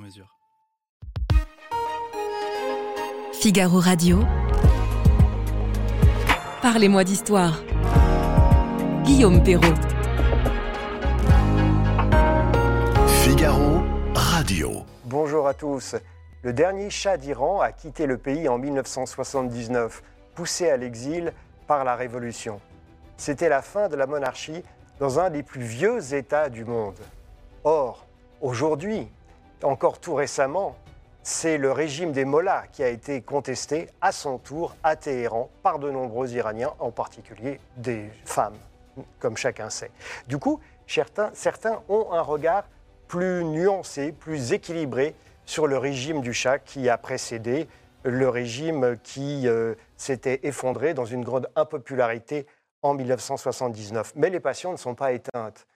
mesure. Figaro Radio. Parlez-moi d'histoire. Guillaume Perrault. Figaro Radio. Bonjour à tous. Le dernier Shah d'Iran a quitté le pays en 1979, poussé à l'exil par la révolution. C'était la fin de la monarchie dans un des plus vieux États du monde. Or, aujourd'hui, encore tout récemment, c'est le régime des Mollahs qui a été contesté à son tour à Téhéran par de nombreux Iraniens, en particulier des femmes, comme chacun sait. Du coup, certains, ont un regard plus nuancé, plus équilibré sur le régime du Shah qui a précédé le régime qui euh, s'était effondré dans une grande impopularité en 1979. Mais les passions ne sont pas éteintes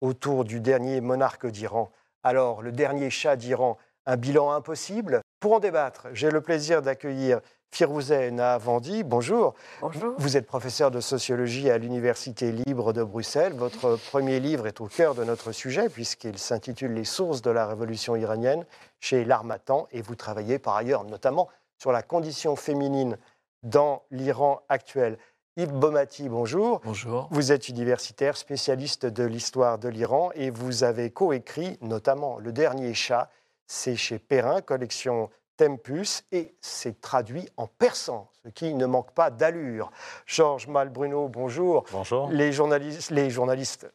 autour du dernier monarque d'Iran. Alors, le dernier Shah d'Iran un bilan impossible. Pour en débattre, j'ai le plaisir d'accueillir Firouzeh Nahavandi. Bonjour. Bonjour. Vous êtes professeur de sociologie à l'Université libre de Bruxelles. Votre premier livre est au cœur de notre sujet puisqu'il s'intitule Les sources de la révolution iranienne chez l'Armatan et vous travaillez par ailleurs notamment sur la condition féminine dans l'Iran actuel. Yves Bomati, bonjour. Bonjour. Vous êtes universitaire, spécialiste de l'histoire de l'Iran et vous avez coécrit notamment Le dernier chat c'est chez Perrin, collection Tempus, et c'est traduit en persan, ce qui ne manque pas d'allure. Georges Malbruno, bonjour. Bonjour. Les journalistes, les journalistes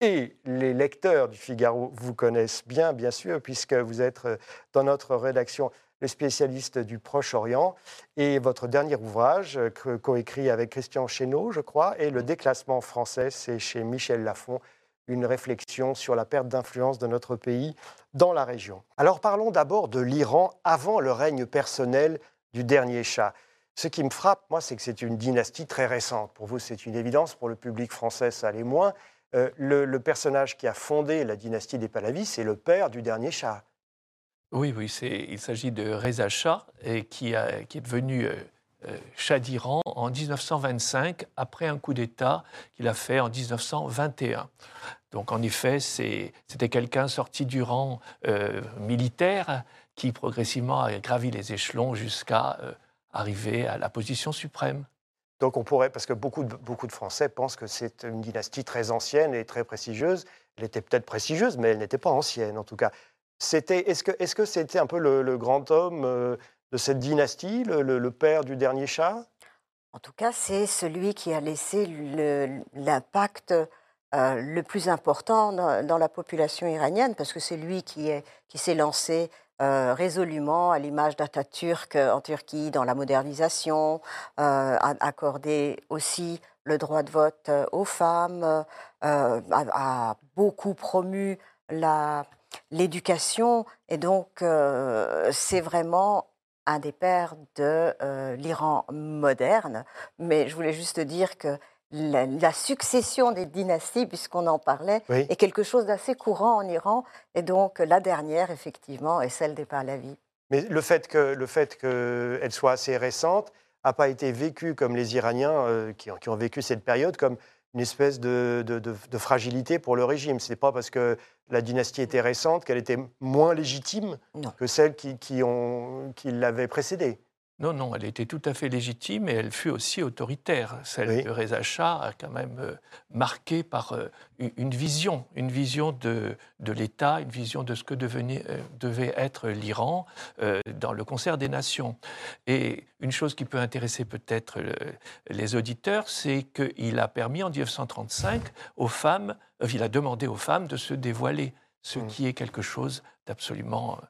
et les lecteurs du Figaro vous connaissent bien, bien sûr, puisque vous êtes dans notre rédaction le spécialiste du Proche-Orient. Et votre dernier ouvrage, euh, coécrit avec Christian Chesneau, je crois, est Le déclassement français, c'est chez Michel Lafon, une réflexion sur la perte d'influence de notre pays dans la région. Alors parlons d'abord de l'Iran avant le règne personnel du dernier Shah. Ce qui me frappe, moi, c'est que c'est une dynastie très récente. Pour vous, c'est une évidence. Pour le public français, ça l'est moins. Euh, le, personnage qui a fondé la dynastie des Pahlavis, c'est le père du dernier Shah. Oui, oui, il s'agit de Reza Shah, qui, est devenu euh, euh, Shah d'Iran en 1925, après un coup d'État qu'il a fait en 1921. Donc en effet, c'était quelqu'un sorti du rang euh, militaire qui progressivement a gravi les échelons jusqu'à euh, arriver à la position suprême. Donc on pourrait, parce que beaucoup de Français pensent que c'est une dynastie très ancienne et très prestigieuse. Elle était peut-être prestigieuse, mais elle n'était pas ancienne en tout cas. Est-ce que c'était -ce que un peu le, grand homme de cette dynastie, le, père du dernier Shah En tout cas, c'est celui qui a laissé l'impact euh, le plus important dans, la population iranienne, parce que c'est lui qui s'est qui lancé euh, résolument à l'image d'Atatürk en Turquie dans la modernisation, euh, a accordé aussi le droit de vote aux femmes, a, beaucoup promu l'éducation, et donc c'est vraiment un des pères de euh, l'Iran moderne. Mais je voulais juste dire que la, succession des dynasties, puisqu'on en parlait, est quelque chose d'assez courant en Iran. Et donc la dernière, effectivement, est celle des Pahlavis. Mais le fait qu'elle soit assez récente n'a pas été vécu comme les Iraniens euh, qui, qui, ont vécu cette période, comme une espèce de, fragilité pour le régime. Ce n'est pas parce que la dynastie était récente qu'elle était moins légitime que celles qui, qui, qui l'avaient précédée. Non, non, elle était tout à fait légitime et elle fut aussi autoritaire. Celle de Reza Shah a quand même euh, marqué par euh, une vision, une vision de, de l'État, une vision de ce que devenait, euh, devait être l'Iran dans le concert des nations. Et une chose qui peut intéresser peut-être les auditeurs, c'est qu'il a permis en 1935 aux femmes, il a demandé aux femmes de se dévoiler, ce mmh. qui est quelque chose d'absolument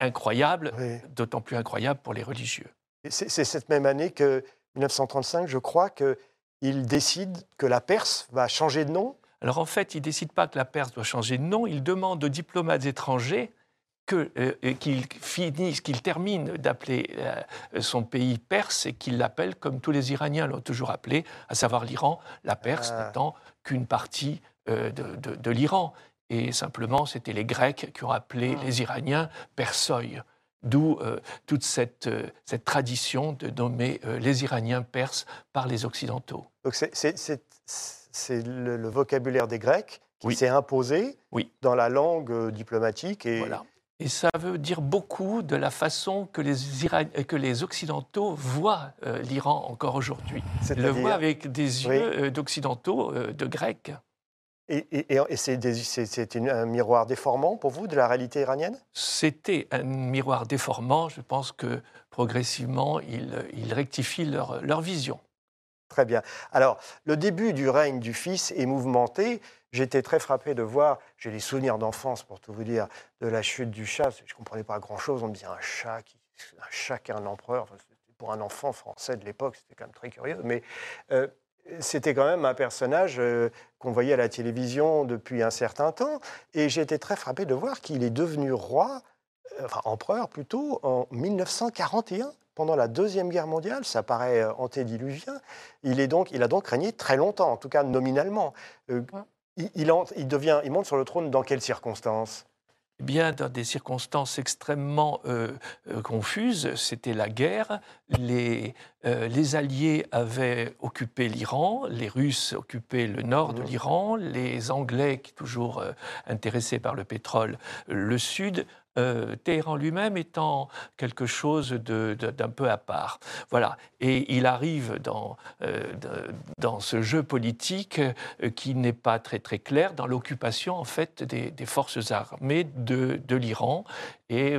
incroyable, d'autant plus incroyable pour les religieux. C'est cette même année que 1935, je crois, qu'il décide que la Perse va changer de nom. Alors en fait, il ne décide pas que la Perse doit changer de nom, il demande aux diplomates étrangers qu'il finisse, qu'il termine d'appeler son pays Perse et qu'il l'appelle comme tous les Iraniens l'ont toujours appelé, à savoir l'Iran, la Perse ah. n'étant qu'une partie de, de l'Iran. Et simplement, c'était les Grecs qui ont appelé ah. les Iraniens Persoï. D'où euh, toute cette, euh, cette, tradition de nommer euh, les Iraniens perses par les Occidentaux. Donc c'est le, vocabulaire des Grecs qui s'est imposé oui. dans la langue diplomatique. Et... Voilà. Et ça veut dire beaucoup de la façon que les, que les Occidentaux voient l'Iran encore aujourd'hui. Ils le voient avec des yeux d'Occidentaux, de Grecs. Et, c'est un miroir déformant pour vous de la réalité iranienne? C'était un miroir déformant. Je pense que progressivement, ils, rectifient leur, leur, vision. Très bien. Alors, le début du règne du fils est mouvementé. J'étais très frappé de voir, j'ai les souvenirs d'enfance pour tout vous dire, de la chute du chat. Je ne comprenais pas grand-chose. On me disait un chat, qui, un chat qui est un empereur. pour un enfant français de l'époque, c'était quand même très curieux. Mais euh, c'était quand même un personnage euh, qu'on voyait à la télévision depuis un certain temps. Et j'ai été très frappé de voir qu'il est devenu roi, euh, enfin empereur plutôt, en 1941 pendant la Deuxième Guerre mondiale, ça paraît euh, antédiluvien. Il, est donc, il a donc régné très longtemps, en tout cas nominalement. il, il, devient, il monte sur le trône dans quelles circonstances? Eh bien, dans des circonstances extrêmement euh, euh, confuses. C'était la guerre. Les, euh, les, Alliés avaient occupé l'Iran, les Russes occupaient le nord de mmh. l'Iran, les Anglais, qui toujours intéressés par le pétrole, le sud. Euh, Téhéran lui-même étant quelque chose d'un peu à part. Voilà. Et il arrive dans, euh, dans ce jeu politique euh, qui n'est pas très très clair dans l'occupation en fait des, forces armées de, de l'Iran et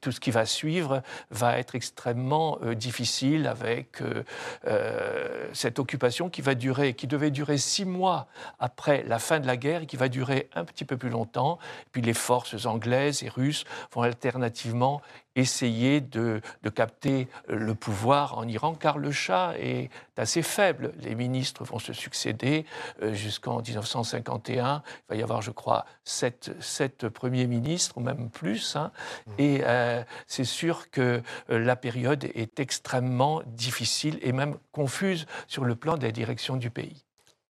tout ce qui va suivre va être extrêmement euh, difficile avec euh, cette occupation qui va durer, qui devait durer six mois après la fin de la guerre et qui va durer un petit peu plus longtemps. puis les forces anglaises et russes vont alternativement essayer de, capter le pouvoir en Iran, car le Shah est assez faible. Les ministres vont se succéder euh, jusqu'en 1951. Il va y avoir, je crois, sept, sept premiers ministres, ou même plus. Hein. Mmh. Et euh, c'est sûr que euh, la période est extrêmement difficile et même confuse sur le plan de la direction du pays.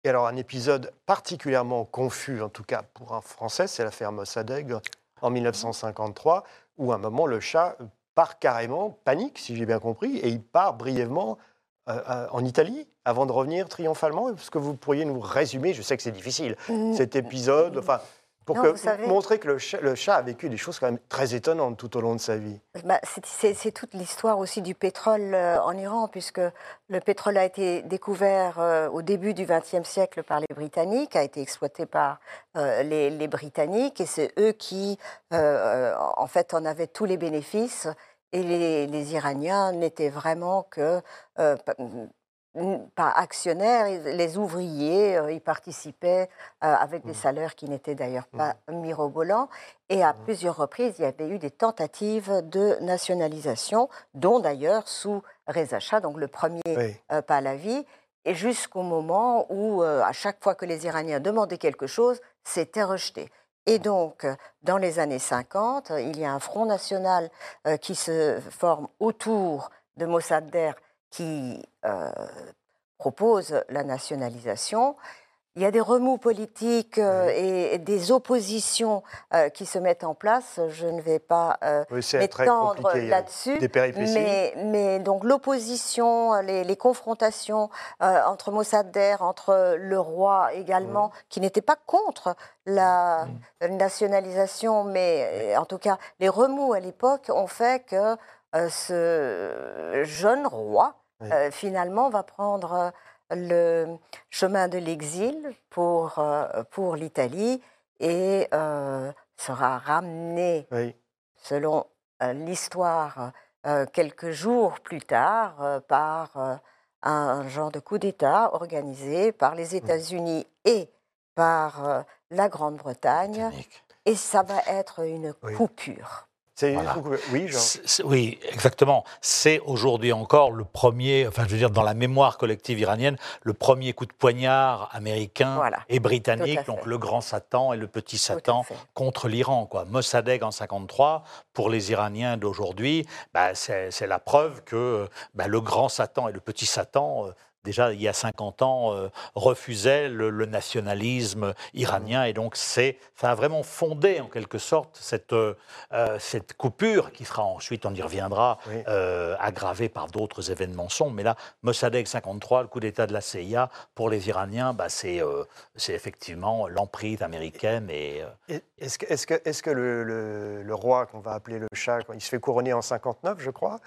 Et alors, un épisode particulièrement confus, en tout cas pour un Français, c'est l'affaire Mossadegh en 1953 où à un moment, le chat part carrément, panique, si j'ai bien compris, et il part brièvement euh, euh, en Italie avant de revenir triomphalement. Est-ce que vous pourriez nous résumer, je sais que c'est difficile, cet épisode, enfin, pour montrer que le chat, a vécu des choses quand même très étonnantes tout au long de sa vie. Bah, c'est toute l'histoire aussi du pétrole euh, en Iran, puisque le pétrole a été découvert euh, au début du XXe siècle par les Britanniques, a été exploité par euh, les, Britanniques, et c'est eux qui, en fait, en avaient tous les bénéfices. Et les, les Iraniens n'étaient vraiment que pas actionnaires, les ouvriers y participaient avec des mmh. salaires qui n'étaient d'ailleurs pas mmh. mirobolants. Et à mmh. plusieurs reprises, il y avait eu des tentatives de nationalisation, dont d'ailleurs sous Reza Shah, donc le premier oui. Pahlavi, et jusqu'au moment où, à chaque fois que les Iraniens demandaient quelque chose, c'était rejeté. Et donc, dans les années 50, il y a un front national qui se forme autour de Mossadegh qui euh, propose la nationalisation. Il y a des remous politiques euh, et, des oppositions euh, qui se mettent en place. Je ne vais pas m'étendre là-dessus. Mais, mais, donc l'opposition, les, confrontations entre Mossadegh, entre le roi également, qui n'était pas contre la nationalisation, mais en tout cas les remous à l'époque ont fait que ce jeune roi euh, finalement, va prendre euh, le chemin de l'exil pour, euh, pour l'Italie et sera ramené, selon l'histoire, quelques jours plus tard par un genre de coup d'État organisé par les États-Unis et par la Grande-Bretagne. Et ça va être une coupure. Oui, oui, exactement. C'est aujourd'hui encore le premier, enfin je veux dire dans la mémoire collective iranienne, le premier coup de poignard américain et britannique, donc le grand Satan et le petit Satan contre l'Iran. Quoi. Mossadegh en 53, pour les Iraniens d'aujourd'hui, bah, c'est la preuve que bah, le grand Satan et le petit Satan euh, déjà il y a 50 ans, euh, refusait le, nationalisme iranien. Et donc, c'est, ça a vraiment fondé, en quelque sorte, cette, euh, cette coupure qui sera ensuite, on y reviendra, euh, aggravée par d'autres événements sombres. Mais là, Mossadegh 53, le coup d'État de la CIA, pour les Iraniens, bah, c'est, c'est effectivement l'emprise américaine. Et, est-ce que, est-ce que, est-ce que le, le, le roi, qu'on va appeler le Shah, il se fait couronner en 59, je crois?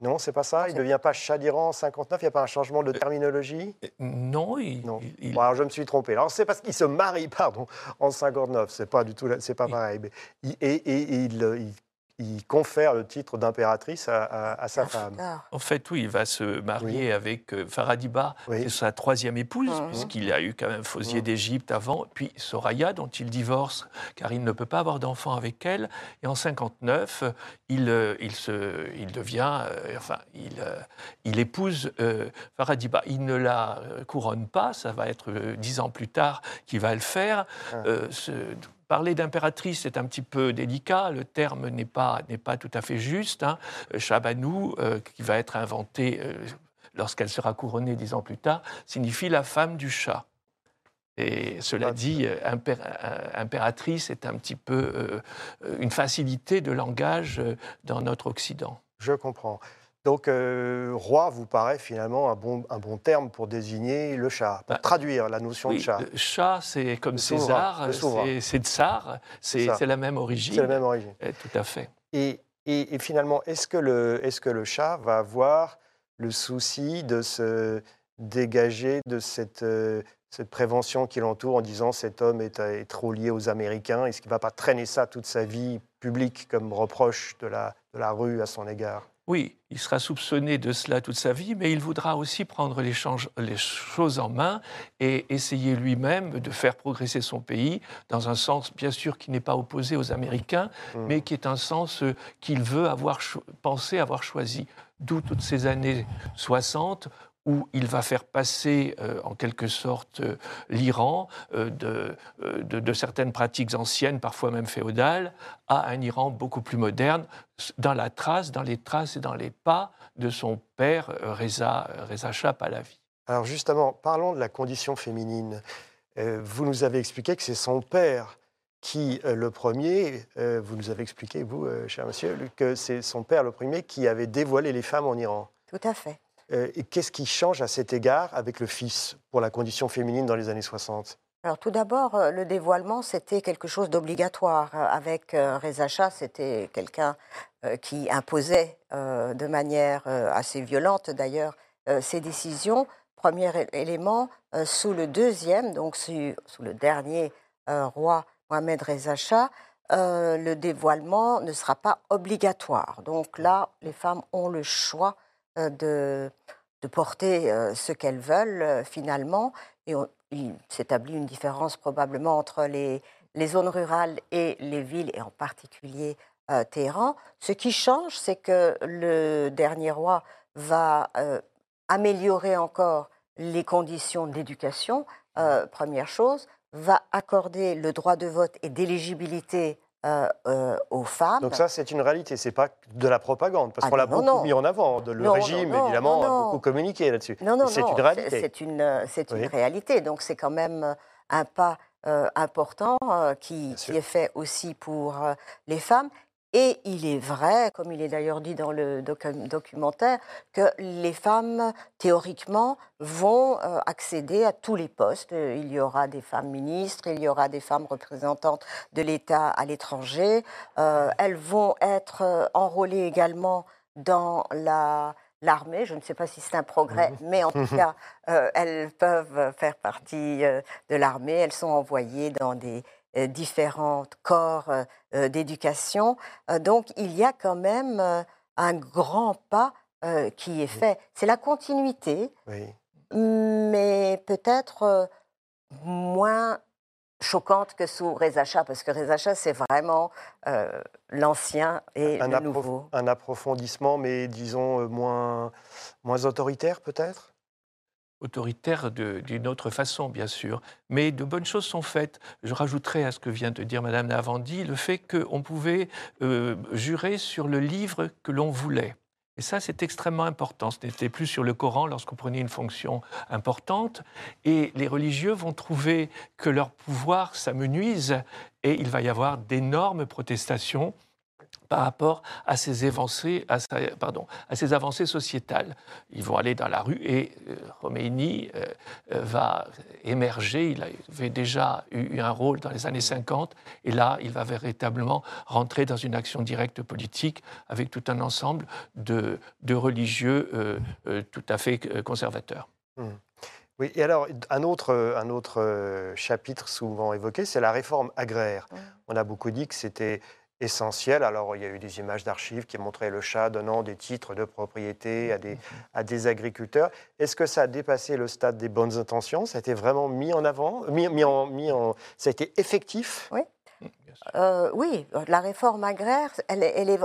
Non, c'est pas ça. Il ne devient pas Shah d'Iran en 59. Il n'y a pas un changement de euh, terminologie? Non, il. Non. alors je me suis trompé. Alors c'est parce qu'il se marie, pardon, en 59. C'est pas du tout, c'est pas pareil. et, il, il confère le titre d'impératrice à, sa femme. En fait, oui, il va se marier avec euh, Faradiba, c'est sa troisième épouse, mhm. puisqu'il a eu quand même Fosier mhm. d'Égypte avant, puis Soraya, dont il divorce, car il ne peut pas avoir d'enfant avec elle. Et en 59, il, euh, il, se, il devient, euh, enfin, il, il épouse Faradiba. Il ne la couronne pas, ça va être dix ans plus tard qu'il va le faire. Ah. Ce, Parler d'impératrice est un petit peu délicat, le terme n'est pas, pas tout à fait juste. Hein. Chabanou, euh, qui va être inventé euh, lorsqu'elle sera couronnée dix ans plus tard, signifie la femme du chat. Et cela dit, euh, impératrice est un petit peu une facilité de langage dans notre Occident. Je comprends. Donc, euh, roi vous paraît finalement un bon, un bon terme pour désigner le chat, pour bah, traduire la notion de chat. Le chat, c'est comme César, c'est tsar, c'est la même origine. C'est la même origine. Eh, tout à fait. Et, et, finalement, est-ce que, le, est que le chat va avoir le souci de se dégager de cette, euh, cette prévention qui l'entoure en disant cet homme est, est trop lié aux Américains Est-ce qu'il ne va pas traîner ça toute sa vie publique comme reproche de la, de la rue à son égard? Oui, il sera soupçonné de cela toute sa vie, mais il voudra aussi prendre les, choses en main et essayer lui-même de faire progresser son pays dans un sens, bien sûr, qui n'est pas opposé aux Américains, mmh. mais qui est un sens euh, qu'il veut avoir pensé avoir choisi. D'où toutes ces années 60 où il va faire passer euh, en quelque sorte euh, l'Iran euh, de, de, certaines pratiques anciennes, parfois même féodales, à un Iran beaucoup plus moderne, dans la trace, dans les traces et dans les pas de son père Reza, Reza Shah Pahlavi. Alors justement, parlons de la condition féminine. vous nous avez expliqué que c'est son père qui, le premier, vous nous avez expliqué, vous, cher monsieur, que c'est son père le premier qui avait dévoilé les femmes en Iran. Tout à fait. Euh, et qu'est-ce qui change à cet égard avec le fils pour la condition féminine dans les années 60 alors tout d'abord, euh, le dévoilement, c'était quelque chose d'obligatoire. Euh, avec Reza Shah, c'était quelqu'un qui imposait de manière assez violente d'ailleurs ses décisions. Premier élément, sous le deuxième, donc sous, le dernier roi Mohamed Reza Shah, le dévoilement ne sera pas obligatoire. Donc là, les femmes ont le choix de, de porter euh, ce qu'elles veulent euh, finalement. Et il s'établit une différence probablement entre les, les, zones rurales et les villes, et en particulier Téhéran. Ce qui change, c'est que le dernier roi va améliorer encore les conditions d'éducation, première chose, va accorder le droit de vote et d'éligibilité euh, euh, aux femmes. Donc ça, c'est une réalité, c'est pas de la propagande, parce ah qu'on l'a beaucoup mis en avant. De, le régime, évidemment, a beaucoup communiqué là-dessus. Non, non, c'est une réalité. C'est une, c'est une réalité. Donc c'est quand même un pas euh, important qui, qui, est fait aussi pour les femmes. Et il est vrai, comme il est d'ailleurs dit dans le documentaire, que les femmes, théoriquement, vont euh, accéder à tous les postes. Il y aura des femmes ministres, il y aura des femmes représentantes de l'État à l'étranger. Euh, elles vont être euh, enrôlées également dans la, l'armée. Je ne sais pas si c'est un progrès, mmh. mais en tout cas, elles peuvent faire partie de l'armée. Elles sont envoyées dans des euh, différents corps euh, euh, d'éducation. donc il y a quand même un grand pas qui est fait. C'est la continuité, mais peut-être moins choquante que sous Reza Shah, parce que Reza Shah, c'est vraiment l'ancien et un le nouveau. Un approfondissement, mais disons moins, moins autoritaire peut-être? Autoritaire d'une autre façon, bien sûr. Mais de bonnes choses sont faites. Je rajouterai à ce que vient de dire Mme Navandi le fait qu'on pouvait euh, jurer sur le livre que l'on voulait. Et ça, c'est extrêmement important. Ce n'était plus sur le Coran lorsqu'on prenait une fonction importante. Et les religieux vont trouver que leur pouvoir s'amenuise et il va y avoir d'énormes protestations par rapport à ces avancées, à, pardon, à ces avancées sociétales. Ils vont aller dans la rue et euh, euh, euh, va émerger. Il avait déjà eu un rôle dans les années 50 et là, il va véritablement rentrer dans une action directe politique avec tout un ensemble de, de religieux tout à fait conservateurs. Mmh. Oui, et alors un autre, un autre chapitre souvent évoqué, c'est la réforme agraire. Mmh. On a beaucoup dit que c'était essentiel. Alors, il y a eu des images d'archives qui montraient le chat donnant des titres de propriété à des, à des agriculteurs. Est-ce que ça a dépassé le stade des bonnes intentions? Ça a été vraiment mis en avant mis, mis en, mis en, Ça a été effectif? Oui. Euh, oui, la réforme agraire, elle, elle est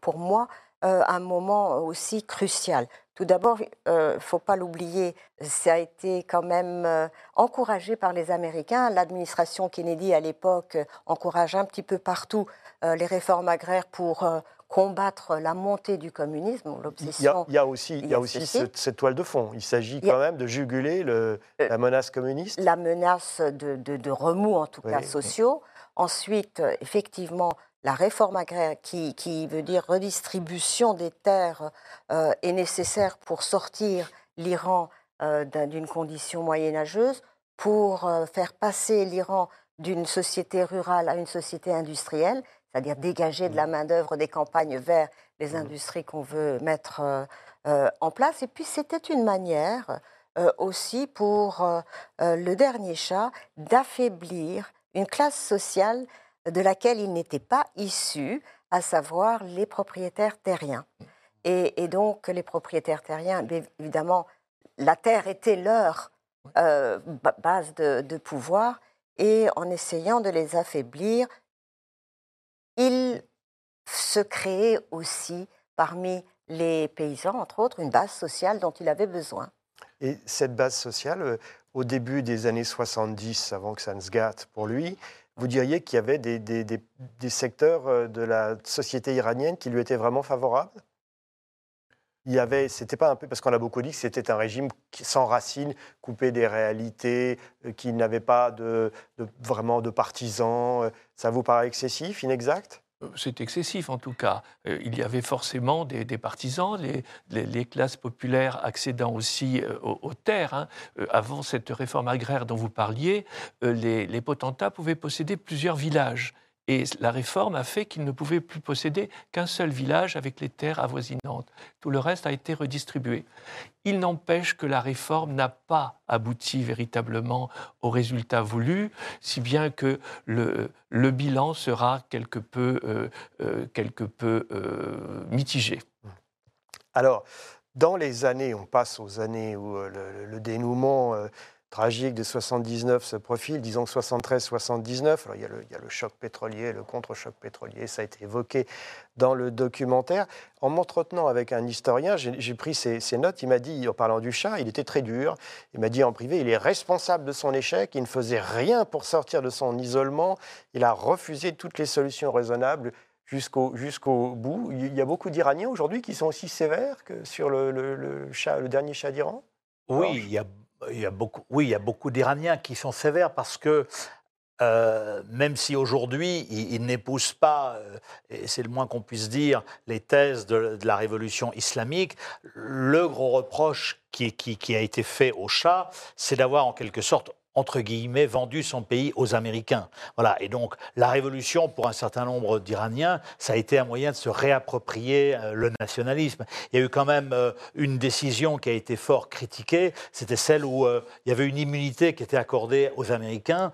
pour moi un moment aussi crucial. Tout d'abord, il euh, ne faut pas l'oublier, ça a été quand même euh, encouragé par les Américains. L'administration Kennedy, à l'époque, encourageait un petit peu partout les réformes agraires pour combattre la montée du communisme, l'obsession. Il y a, aussi, il y a aussi cette, toile de fond. Il s'agit quand même de juguler le, la menace communiste. La menace de, de, remous, en tout cas sociaux. Ensuite, effectivement, la réforme agraire, qui, veut dire redistribution des terres, euh, est nécessaire pour sortir l'Iran euh, d'une condition moyenâgeuse, pour euh, faire passer l'Iran d'une société rurale à une société industrielle, c'est-à-dire dégager de la mmh. main-d'œuvre des campagnes vers les mmh. industries qu'on veut mettre en place. Et puis, c'était une manière aussi pour le dernier chat d'affaiblir une classe sociale de laquelle il n'était pas issu, à savoir les propriétaires terriens. Et, donc, les propriétaires terriens, évidemment, la terre était leur euh, base de, pouvoir, et en essayant de les affaiblir, il se créait aussi parmi les paysans, entre autres, une base sociale dont il avait besoin. Et cette base sociale, euh, au début des années 70, avant que ça ne se gâte pour lui, vous diriez qu'il y avait des, des, secteurs euh, de la société iranienne qui lui étaient vraiment favorables? Il y avait, c'était pas un peu, parce qu'on a beaucoup dit que c'était un régime sans racines, coupé des réalités, euh, qui n'avait pas de, vraiment de partisans. Euh, ça vous paraît excessif, inexact? C'est excessif en tout cas. Euh, il y avait forcément des, partisans, les, classes populaires accédant aussi euh, aux, terres. Hein. Avant cette réforme agraire dont vous parliez, les potentats pouvaient posséder plusieurs villages. Et la réforme a fait qu'il ne pouvait plus posséder qu'un seul village avec les terres avoisinantes. Tout le reste a été redistribué. Il n'empêche que la réforme n'a pas abouti véritablement au résultat voulu, si bien que le, le bilan sera quelque peu, euh, euh, quelque peu euh, mitigé. Alors, dans les années, on passe aux années où le dénouement tragique de 79 se profile, disons 73-79. il, y a le, choc pétrolier, le contre-choc pétrolier, ça a été évoqué dans le documentaire. En m'entretenant avec un historien, j'ai pris ses, notes. Il m'a dit, en parlant du chat, il était très dur. Il m'a dit en privé, il est responsable de son échec. Il ne faisait rien pour sortir de son isolement. Il a refusé toutes les solutions raisonnables jusqu'au bout. Il y a beaucoup d'Iraniens aujourd'hui qui sont aussi sévères que sur le, le, le dernier chat d'Iran? Oui, il y a oui, il y a beaucoup d'Iraniens qui sont sévères parce que euh, même si aujourd'hui ils, n'épousent pas, euh, et c'est le moins qu'on puisse dire, les thèses de, la révolution islamique, le gros reproche qui, qui a été fait au Shah, c'est d'avoir en quelque sorte entre guillemets, vendu son pays aux Américains. Voilà. Et donc, la révolution, pour un certain nombre d'Iraniens, ça a été un moyen de se réapproprier euh, le nationalisme. Il y a eu quand même euh, une décision qui a été fort critiquée. C'était celle où euh, il y avait une immunité qui était accordée aux Américains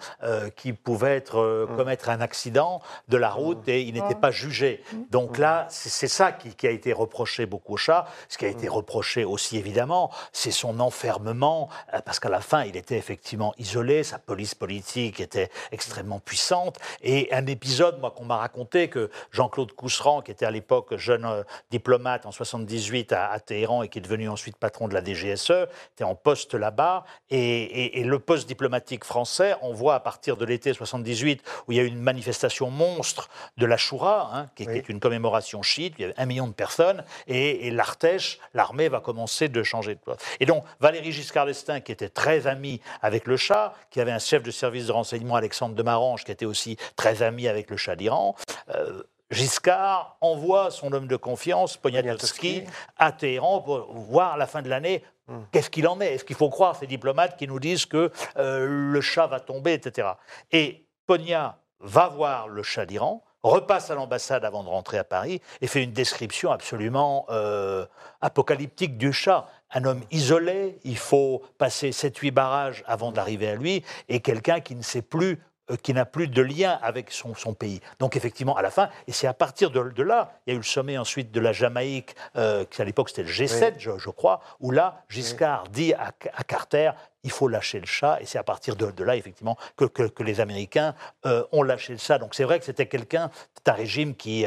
qui pouvaient être, mmh. commettre un accident de la route mmh. et ils n'étaient mmh. pas jugés. Donc là, c'est ça qui, a été reproché beaucoup au chat. Ce qui a été reproché aussi, évidemment, c'est son enfermement, parce qu'à la fin, il était effectivement isolé isolé, sa police politique était extrêmement puissante. Et un épisode, moi, qu'on m'a raconté, que Jean-Claude Cousseran, qui était à l'époque jeune euh, diplomate en 78 à, Téhéran et qui est devenu ensuite patron de la DGSE, était en poste là-bas. Et, le poste diplomatique français, on voit à partir de l'été 78, où il y a eu une manifestation monstre de la Choura, hein, qui, est une commémoration chiite, il y avait un million de personnes, et, l'Artèche, l'armée va commencer de changer de poste. Et donc, Valéry Giscard d'Estaing, qui était très ami avec le Shah, qui avait un chef de service de renseignement, Alexandre de Marange, qui était aussi très ami avec le Shah d'Iran, euh, Giscard envoie son homme de confiance, Poniatowski, à Téhéran pour voir à la fin de l'année hmm. qu'est-ce qu'il en est? Est-ce qu'il faut croire ces diplomates qui nous disent que euh, le Shah va tomber, etc. Et Ponia va voir le Shah d'Iran, repasse à l'ambassade avant de rentrer à Paris et fait une description absolument euh, apocalyptique du Shah un homme isolé, il faut passer 7-8 barrages avant d'arriver à lui, et quelqu'un qui ne sait plus qui n'a plus de lien avec son, pays. Donc effectivement, à la fin, et c'est à partir de, là, il y a eu le sommet ensuite de la Jamaïque, euh, qui à l'époque c'était le G7, je, crois, où là, Giscard dit à, Carter, il faut lâcher le chat, et c'est à partir de, là, effectivement, que, que, les Américains euh, ont lâché le chat. Donc c'est vrai que c'était quelqu'un, c'est un régime qui,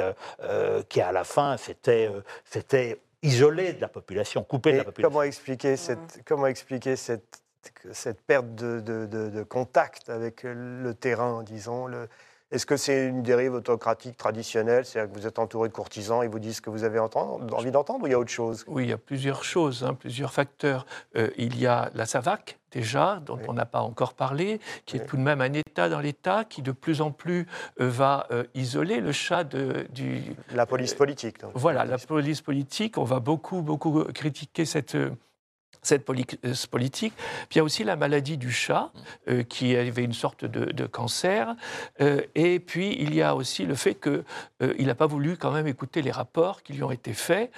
qui à la fin, c'était isolé de la population, coupé de la population. Comment expliquer cette, comment expliquer cette, cette perte de, de, de, contact avec le terrain, disons le, est-ce que c'est une dérive autocratique traditionnelle C'est-à-dire que vous êtes entouré de courtisans, ils vous disent ce que vous avez envie d'entendre ou il y a autre chose? Oui, il y a plusieurs choses, hein, plusieurs facteurs. Euh, il y a la SAVAC, déjà, dont on n'a pas encore parlé, qui est tout de même un État dans l'État, qui de plus en plus euh, va euh, isoler le chat de, du... La police politique. Donc. Voilà, la police politique. On va beaucoup, beaucoup critiquer cette cette euh, politique. Puis il y a aussi la maladie du chat, euh, qui avait une sorte de, cancer. Euh, et puis il y a aussi le fait qu'il n'a pas voulu quand même écouter les rapports qui lui ont été faits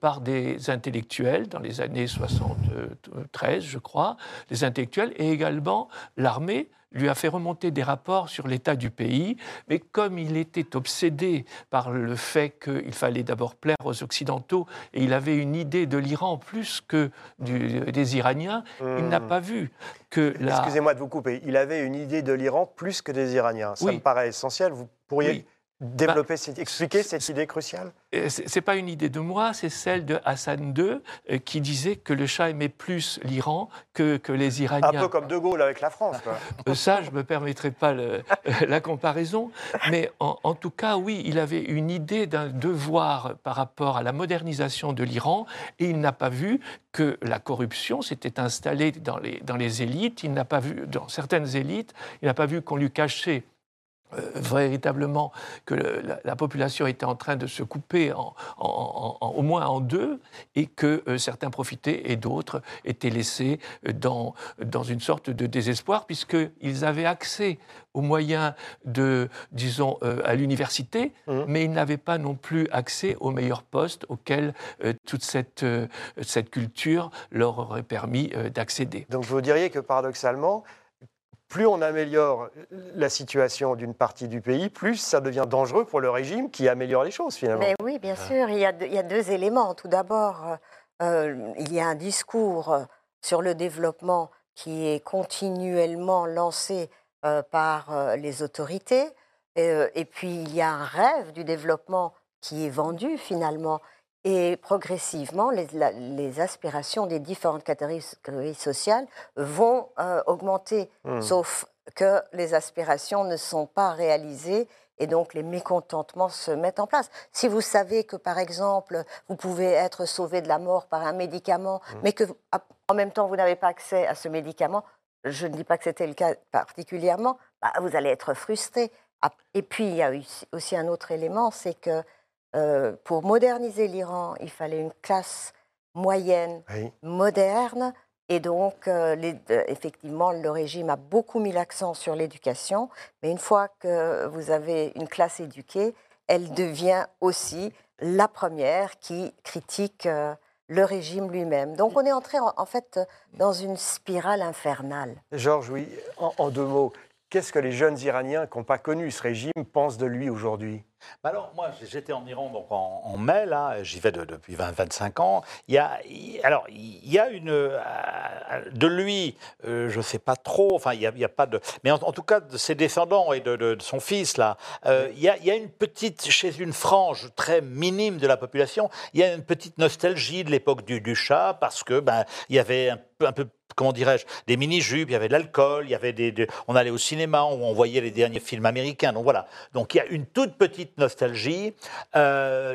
par des intellectuels dans les années 73, je crois, des intellectuels, et également l'armée lui a fait remonter des rapports sur l'état du pays, mais comme il était obsédé par le fait qu'il fallait d'abord plaire aux Occidentaux, et il avait une idée de l'Iran plus que des Iraniens, il n'a hmm. pas vu que la... Excusez-moi de vous couper, il avait une idée de l'Iran plus que des Iraniens. Ça me paraît essentiel. Vous pourriez... Développer, bah, expliquer cette idée cruciale euh, Ce n'est pas une idée de moi, c'est celle de Hassan II euh, qui disait que le Shah aimait plus l'Iran que, que, les Iraniens. Un peu comme De Gaulle avec la France. Euh, ça, je ne me permettrai pas la comparaison. Mais en, tout cas, oui, il avait une idée d'un devoir par rapport à la modernisation de l'Iran et il n'a pas vu que la corruption s'était installée dans les, dans les élites. Il n'a pas vu, dans certaines élites, il n'a pas vu qu'on lui cachait euh, véritablement que la, population était en train de se couper en, au moins en deux et que euh, certains profitaient et d'autres étaient laissés dans, dans une sorte de désespoir puisqu'ils avaient accès aux moyens de, disons, euh, à l'université, mmh. mais ils n'avaient pas non plus accès aux meilleurs postes auxquels toute cette, cette culture leur aurait permis d'accéder. Donc vous diriez que paradoxalement, plus on améliore la situation d'une partie du pays, plus ça devient dangereux pour le régime qui améliore les choses finalement. Mais oui, bien sûr, il y, a deux, éléments. Tout d'abord, euh, il y a un discours sur le développement qui est continuellement lancé euh, par euh, les autorités. et puis, il y a un rêve du développement qui est vendu finalement. Et progressivement, les, aspirations des différentes catégories sociales vont euh, augmenter, hmm. sauf que les aspirations ne sont pas réalisées et donc les mécontentements se mettent en place. Si vous savez que, par exemple, vous pouvez être sauvé de la mort par un médicament, hmm. mais que en même temps vous n'avez pas accès à ce médicament, je ne dis pas que c'était le cas particulièrement, bah, vous allez être frustré. Ah, et puis il y a aussi un autre élément, c'est que euh, pour moderniser l'Iran, il fallait une classe moyenne, moderne. Et donc, euh, euh, effectivement, le régime a beaucoup mis l'accent sur l'éducation. Mais une fois que vous avez une classe éduquée, elle devient aussi la première qui critique le régime lui-même. Donc on est entré en, fait dans une spirale infernale. Georges, oui, en deux mots, qu'est-ce que les jeunes Iraniens qui n'ont pas connu ce régime pensent de lui aujourd'hui? Bah Alors, moi, j'étais en Iran donc en, mai, là, j'y vais depuis 20-25 ans. Il y a, alors, il y a une. Euh, de lui, euh, je ne sais pas trop, enfin, il n'y a, pas de. Mais en, tout cas, de ses descendants et de, son fils, là, euh, il, y a, il y a une petite. Chez une frange très minime de la population, il y a une petite nostalgie de l'époque du, du chat, parce que, ben, il y avait un un peu comment dirais-je, des mini-jupes, il y avait de l'alcool, il y avait des, on allait au cinéma, où on voyait les derniers films américains. Donc voilà. Donc il y a une toute petite nostalgie. Euh,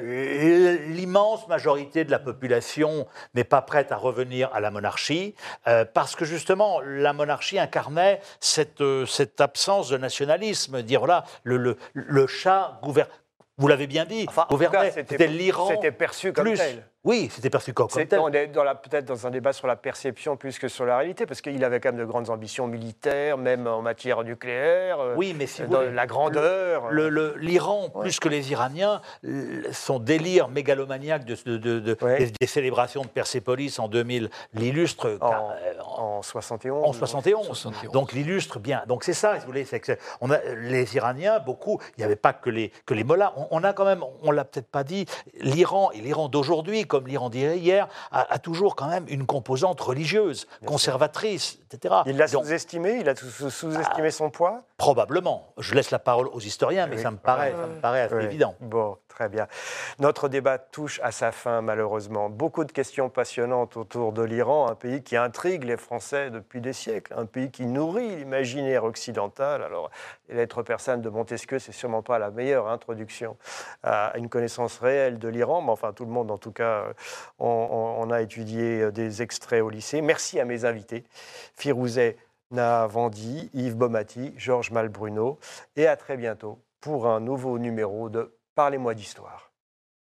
l'immense majorité de la population n'est pas prête à revenir à la monarchie euh, parce que justement la monarchie incarnait cette, euh, cette absence de nationalisme. Dire voilà, le, le, le chat gouverne. Vous l'avez bien dit, enfin, c'était l'Iran. C'était perçu comme tel. Oui, c'était perçu comme, tel. On est peut-être dans un débat sur la perception plus que sur la réalité, parce qu'il avait quand même de grandes ambitions militaires, même en matière nucléaire. Euh, oui, mais si dans la grandeur. L'Iran, plus que les Iraniens, son délire mégalomaniaque de, des, célébrations de Persépolis en 2000 l'illustre. En, 71. En 71. Donc l'illustre bien. Donc c'est ça, si vous voulez, que on a, les Iraniens, beaucoup, il n'y avait pas que les, que les mollahs. On, on a quand même, on l'a peut-être pas dit, l'Iran et l'Iran d'aujourd'hui, comme l'Iran d'hier, a, toujours quand même une composante religieuse, conservatrice, etc. Il l'a sous-estimé Il a sous-estimé son poids? Probablement. Je laisse la parole aux historiens, mais ça me paraît, ça me paraît assez évident. Bon, très bien. Notre débat touche à sa fin, malheureusement. Beaucoup de questions passionnantes autour de l'Iran, un pays qui intrigue les Français depuis des siècles, un pays qui nourrit l'imaginaire occidental. Alors, les lettres persanes de Montesquieu, c'est sûrement pas la meilleure introduction à une connaissance réelle de l'Iran, mais enfin, tout le monde, en tout cas, on, a étudié des extraits au lycée. Merci à mes invités, Firouzet Navandi, Yves Bomati, Georges Malbruno, et à très bientôt pour un nouveau numéro de Parlez-moi d'histoire.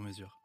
sur mesure.